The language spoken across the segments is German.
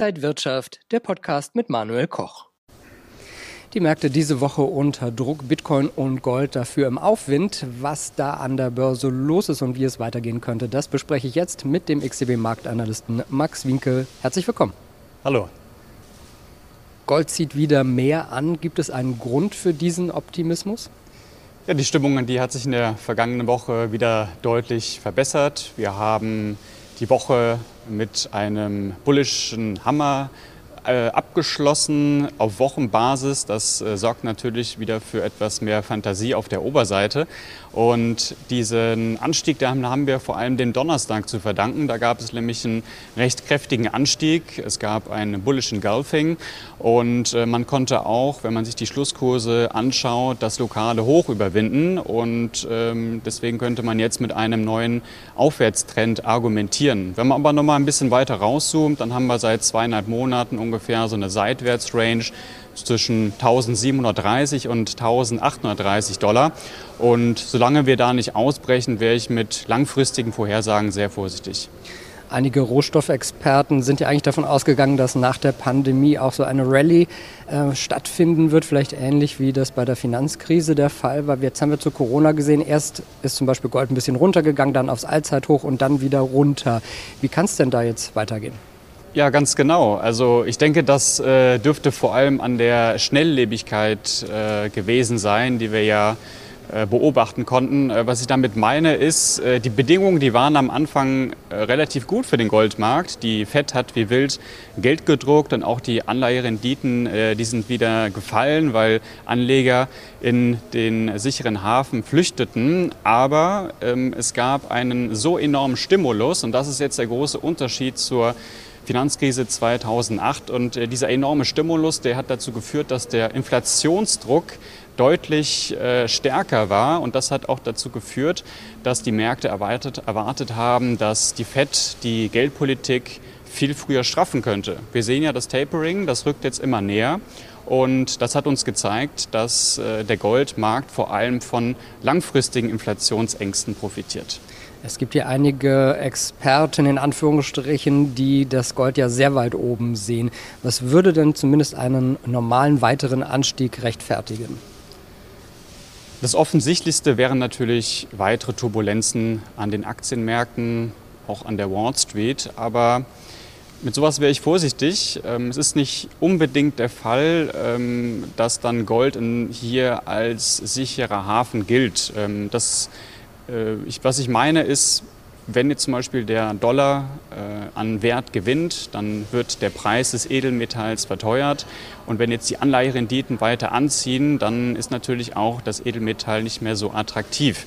Inside Wirtschaft, der Podcast mit Manuel Koch. Die Märkte diese Woche unter Druck, Bitcoin und Gold dafür im Aufwind. Was da an der Börse los ist und wie es weitergehen könnte, das bespreche ich jetzt mit dem XCB-Marktanalysten Max Winkel. Herzlich willkommen. Hallo. Gold zieht wieder mehr an. Gibt es einen Grund für diesen Optimismus? Ja, die Stimmung die hat sich in der vergangenen Woche wieder deutlich verbessert. Wir haben die Woche mit einem bullischen Hammer abgeschlossen auf Wochenbasis. Das äh, sorgt natürlich wieder für etwas mehr Fantasie auf der Oberseite. Und diesen Anstieg, da haben wir vor allem dem Donnerstag zu verdanken. Da gab es nämlich einen recht kräftigen Anstieg. Es gab einen bullischen Gulfing und äh, man konnte auch, wenn man sich die Schlusskurse anschaut, das lokale Hoch überwinden. Und ähm, deswegen könnte man jetzt mit einem neuen Aufwärtstrend argumentieren. Wenn man aber noch ein bisschen weiter rauszoomt, dann haben wir seit zweieinhalb Monaten ungefähr so eine Seitwärtsrange zwischen 1730 und 1830 Dollar. Und solange wir da nicht ausbrechen, wäre ich mit langfristigen Vorhersagen sehr vorsichtig. Einige Rohstoffexperten sind ja eigentlich davon ausgegangen, dass nach der Pandemie auch so eine Rallye äh, stattfinden wird, vielleicht ähnlich wie das bei der Finanzkrise der Fall war. Jetzt haben wir zu Corona gesehen, erst ist zum Beispiel Gold ein bisschen runtergegangen, dann aufs Allzeithoch und dann wieder runter. Wie kann es denn da jetzt weitergehen? Ja, ganz genau. Also ich denke, das äh, dürfte vor allem an der Schnelllebigkeit äh, gewesen sein, die wir ja äh, beobachten konnten. Äh, was ich damit meine, ist, äh, die Bedingungen, die waren am Anfang relativ gut für den Goldmarkt. Die Fed hat wie wild Geld gedruckt und auch die Anleiherenditen, die sind wieder gefallen, weil Anleger in den sicheren Hafen flüchteten. Aber ähm, es gab einen so enormen Stimulus und das ist jetzt der große Unterschied zur Finanzkrise 2008. Und äh, dieser enorme Stimulus, der hat dazu geführt, dass der Inflationsdruck deutlich äh, stärker war. Und das hat auch dazu geführt, dass die Märkte erwartet, erwartet haben, dass die Fed die Geldpolitik viel früher straffen könnte. Wir sehen ja das Tapering, das rückt jetzt immer näher. Und das hat uns gezeigt, dass äh, der Goldmarkt vor allem von langfristigen Inflationsängsten profitiert. Es gibt ja einige Experten in Anführungsstrichen, die das Gold ja sehr weit oben sehen. Was würde denn zumindest einen normalen weiteren Anstieg rechtfertigen? Das Offensichtlichste wären natürlich weitere Turbulenzen an den Aktienmärkten, auch an der Wall Street. Aber mit sowas wäre ich vorsichtig. Ähm, es ist nicht unbedingt der Fall, ähm, dass dann Gold hier als sicherer Hafen gilt. Ähm, das ich, was ich meine ist, wenn jetzt zum Beispiel der Dollar äh, an Wert gewinnt, dann wird der Preis des Edelmetalls verteuert. Und wenn jetzt die Anleiherenditen weiter anziehen, dann ist natürlich auch das Edelmetall nicht mehr so attraktiv.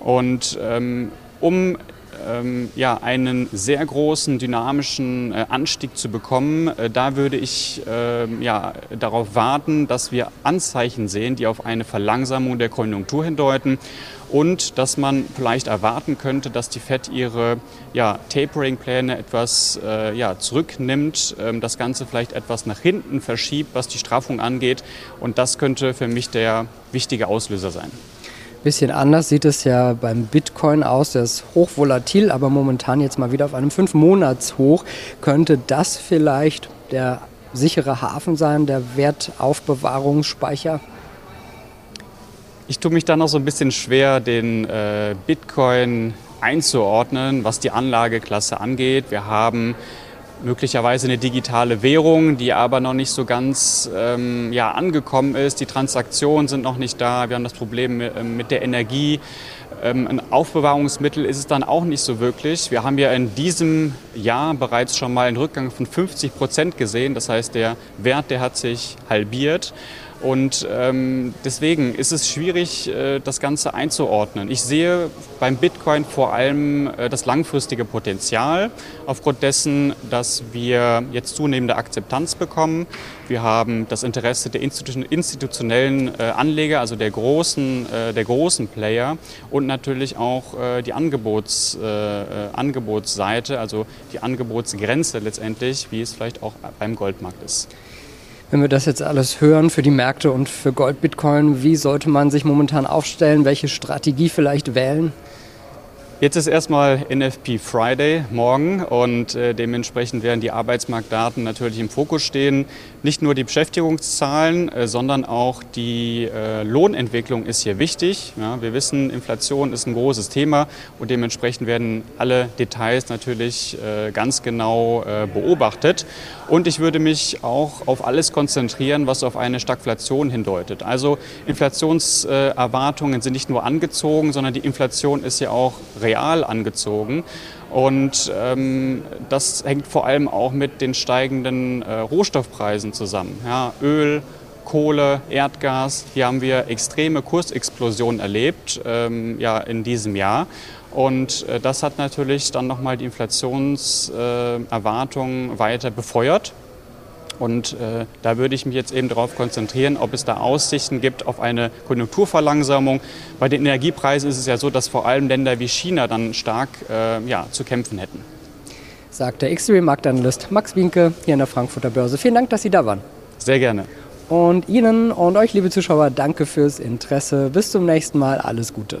Und ähm, um ähm, ja, einen sehr großen dynamischen äh, Anstieg zu bekommen, äh, da würde ich äh, ja, darauf warten, dass wir Anzeichen sehen, die auf eine Verlangsamung der Konjunktur hindeuten und dass man vielleicht erwarten könnte, dass die Fed ihre ja, Tapering-Pläne etwas äh, ja, zurücknimmt, ähm, das Ganze vielleicht etwas nach hinten verschiebt, was die Straffung angeht. Und das könnte für mich der wichtige Auslöser sein. Bisschen anders sieht es ja beim Bitcoin aus. Der ist hochvolatil, aber momentan jetzt mal wieder auf einem 5-Monats-Hoch. Könnte das vielleicht der sichere Hafen sein, der Wertaufbewahrungsspeicher? Ich tue mich da noch so ein bisschen schwer, den äh, Bitcoin einzuordnen, was die Anlageklasse angeht. Wir haben möglicherweise eine digitale Währung, die aber noch nicht so ganz ähm, ja, angekommen ist. Die Transaktionen sind noch nicht da. Wir haben das Problem mit, ähm, der Energie. Ähm, ein Aufbewahrungsmittel ist es dann auch nicht so wirklich. Wir haben ja in diesem Jahr bereits schon mal einen Rückgang von 50 Prozent gesehen. Das heißt, der Wert, der hat sich halbiert. Und ähm, deswegen ist es schwierig, äh, das Ganze einzuordnen. Ich sehe beim Bitcoin vor allem äh, das langfristige Potenzial, aufgrund dessen, dass wir jetzt zunehmende Akzeptanz bekommen. Wir haben das Interesse der institutionellen äh, Anleger, also der großen, äh, der großen Player und natürlich auch äh, die Angebots, Angebotsseite, also die Angebotsgrenze letztendlich, wie es vielleicht auch beim Goldmarkt ist. Wenn wir das jetzt alles hören für die Märkte und für Gold, Bitcoin, wie sollte man sich momentan aufstellen? Welche Strategie vielleicht wählen? Jetzt ist erstmal NFP Friday morgen und äh, dementsprechend werden die Arbeitsmarktdaten natürlich im Fokus stehen. Nicht nur die Beschäftigungszahlen, äh, sondern auch die äh, Lohnentwicklung ist hier wichtig. Ja, wir wissen, Inflation ist ein großes Thema und dementsprechend werden alle Details natürlich äh, ganz genau äh, beobachtet. Und ich würde mich auch auf alles konzentrieren, was auf eine Stagflation hindeutet. Also Inflationserwartungen sind nicht nur angezogen, sondern die Inflation ist ja auch real angezogen. Und ähm, das hängt vor allem auch mit den steigenden äh, Rohstoffpreisen zusammen. Ja, Öl, Kohle, Erdgas, hier haben wir extreme Kursexplosionen erlebt ähm, ja, in diesem Jahr. Und äh, das hat natürlich dann nochmal die Inflationserwartungen äh, weiter befeuert. Und äh, da würde ich mich jetzt eben darauf konzentrieren, ob es da Aussichten gibt auf eine Konjunkturverlangsamung. Bei den Energiepreisen ist es ja so, dass vor allem Länder wie China dann stark äh, ja, zu kämpfen hätten. Sagt der X-Ray-Marktanalyst Max Winke hier in der Frankfurter Börse. Vielen Dank, dass Sie da waren. Sehr gerne. Und Ihnen und euch, liebe Zuschauer, danke fürs Interesse. Bis zum nächsten Mal. Alles Gute.